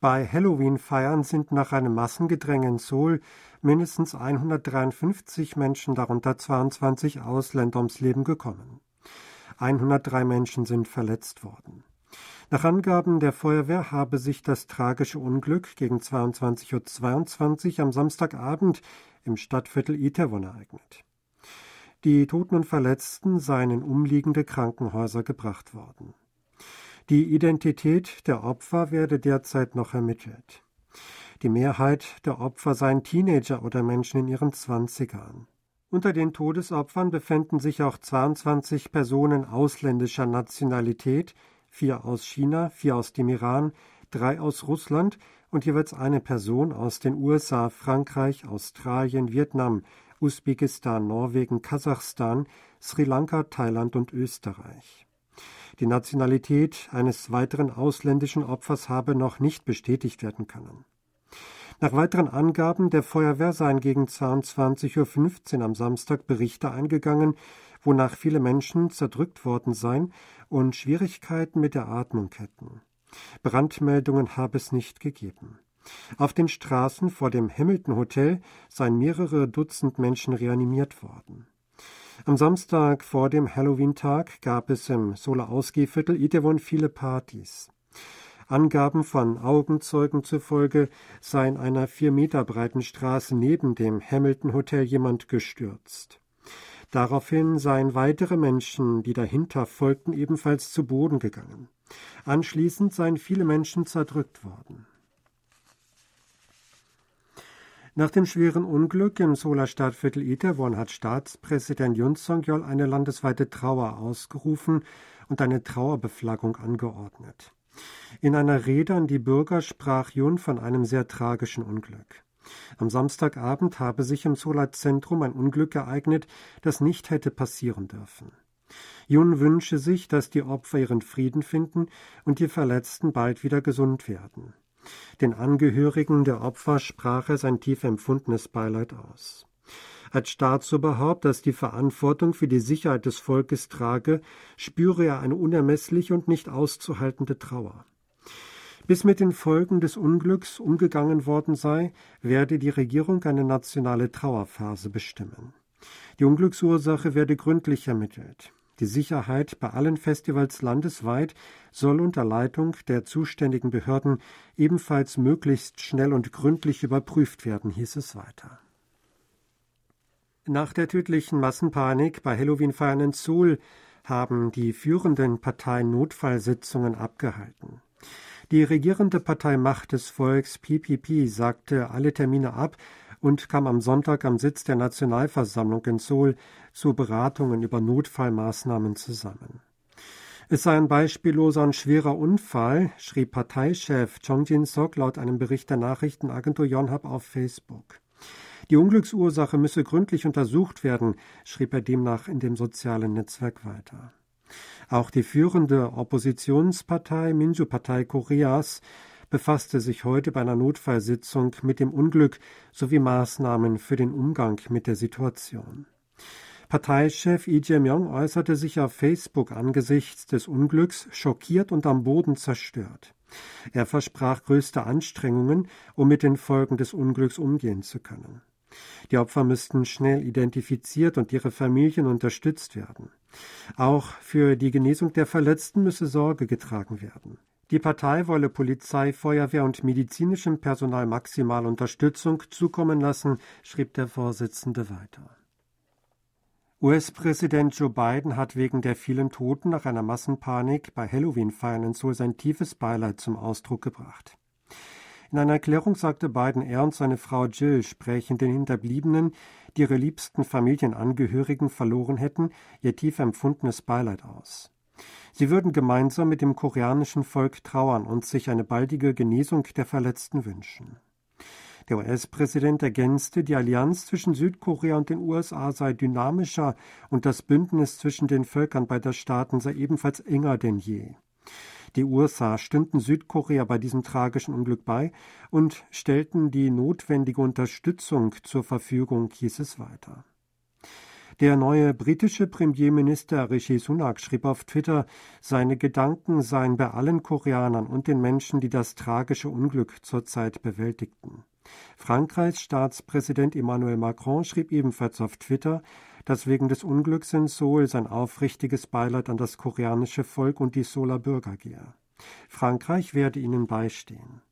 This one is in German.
Bei Halloween-Feiern sind nach einem Massengedränge in Seoul mindestens 153 Menschen, darunter 22 Ausländer, ums Leben gekommen. 103 Menschen sind verletzt worden. Nach Angaben der Feuerwehr habe sich das tragische Unglück gegen 22.22 Uhr am Samstagabend im Stadtviertel Itaewon ereignet. Die Toten und Verletzten seien in umliegende Krankenhäuser gebracht worden. Die Identität der Opfer werde derzeit noch ermittelt. Die Mehrheit der Opfer seien Teenager oder Menschen in ihren Zwanzigern. Unter den Todesopfern befänden sich auch 22 Personen ausländischer Nationalität, vier aus China, vier aus dem Iran, drei aus Russland und jeweils eine Person aus den USA, Frankreich, Australien, Vietnam, Usbekistan, Norwegen, Kasachstan, Sri Lanka, Thailand und Österreich. Die Nationalität eines weiteren ausländischen Opfers habe noch nicht bestätigt werden können. Nach weiteren Angaben der Feuerwehr seien gegen 22.15 Uhr am Samstag Berichte eingegangen, wonach viele Menschen zerdrückt worden seien und Schwierigkeiten mit der Atmung hätten. Brandmeldungen habe es nicht gegeben. Auf den Straßen vor dem Hamilton Hotel seien mehrere Dutzend Menschen reanimiert worden. Am Samstag vor dem Halloween-Tag gab es im Solar Ausgehviertel Itaewon viele Partys. Angaben von Augenzeugen zufolge sei in einer vier Meter breiten Straße neben dem Hamilton Hotel jemand gestürzt. Daraufhin seien weitere Menschen, die dahinter folgten, ebenfalls zu Boden gegangen. Anschließend seien viele Menschen zerdrückt worden. Nach dem schweren Unglück im Solar Stadtviertel Itaewon hat Staatspräsident Yun Song-yeol eine landesweite Trauer ausgerufen und eine Trauerbeflaggung angeordnet. In einer Rede an die Bürger sprach Yun von einem sehr tragischen Unglück. Am Samstagabend habe sich im Solar-Zentrum ein Unglück ereignet, das nicht hätte passieren dürfen. Yun wünsche sich, dass die Opfer ihren Frieden finden und die Verletzten bald wieder gesund werden. Den Angehörigen der Opfer sprach er sein tief empfundenes Beileid aus. Als Staatsoberhaupt, das die Verantwortung für die Sicherheit des Volkes trage, spüre er eine unermessliche und nicht auszuhaltende Trauer. Bis mit den Folgen des Unglücks umgegangen worden sei, werde die Regierung eine nationale Trauerphase bestimmen. Die Unglücksursache werde gründlich ermittelt. Die Sicherheit bei allen Festivals landesweit soll unter Leitung der zuständigen Behörden ebenfalls möglichst schnell und gründlich überprüft werden, hieß es weiter. Nach der tödlichen Massenpanik bei Halloween-Feiern in Seoul haben die führenden Parteien Notfallsitzungen abgehalten. Die regierende Partei Macht des Volks PPP sagte alle Termine ab und kam am Sonntag am Sitz der Nationalversammlung in Seoul zu Beratungen über Notfallmaßnahmen zusammen. Es sei ein beispielloser und schwerer Unfall, schrieb Parteichef Chong Jin-sok laut einem Bericht der Nachrichtenagentur Yonhap auf Facebook. Die Unglücksursache müsse gründlich untersucht werden, schrieb er demnach in dem sozialen Netzwerk weiter. Auch die führende Oppositionspartei Minju-Partei Koreas befasste sich heute bei einer Notfallsitzung mit dem Unglück sowie Maßnahmen für den Umgang mit der Situation. Parteichef Lee Jae-myung äußerte sich auf Facebook angesichts des Unglücks schockiert und am Boden zerstört. Er versprach größte Anstrengungen, um mit den Folgen des Unglücks umgehen zu können. Die Opfer müssten schnell identifiziert und ihre Familien unterstützt werden. Auch für die Genesung der Verletzten müsse Sorge getragen werden. Die Partei wolle Polizei, Feuerwehr und medizinischem Personal maximal Unterstützung zukommen lassen, schrieb der Vorsitzende weiter. US-Präsident Joe Biden hat wegen der vielen Toten nach einer Massenpanik bei Halloween-Feiern in Seoul sein tiefes Beileid zum Ausdruck gebracht. In einer Erklärung sagte Biden, er und seine Frau Jill sprechen den Hinterbliebenen, die ihre liebsten Familienangehörigen verloren hätten, ihr tief empfundenes Beileid aus. Sie würden gemeinsam mit dem koreanischen Volk trauern und sich eine baldige Genesung der Verletzten wünschen. Der US-Präsident ergänzte, die Allianz zwischen Südkorea und den USA sei dynamischer und das Bündnis zwischen den Völkern beider Staaten sei ebenfalls enger denn je. Die USA stünden Südkorea bei diesem tragischen Unglück bei und stellten die notwendige Unterstützung zur Verfügung, hieß es weiter. Der neue britische Premierminister Rishi Sunak schrieb auf Twitter, seine Gedanken seien bei allen Koreanern und den Menschen, die das tragische Unglück zurzeit bewältigten. Frankreichs Staatspräsident Emmanuel Macron schrieb ebenfalls auf Twitter, dass wegen des Unglücks in Seoul sein aufrichtiges Beileid an das koreanische Volk und die Seouler Bürger gehe. Frankreich werde ihnen beistehen.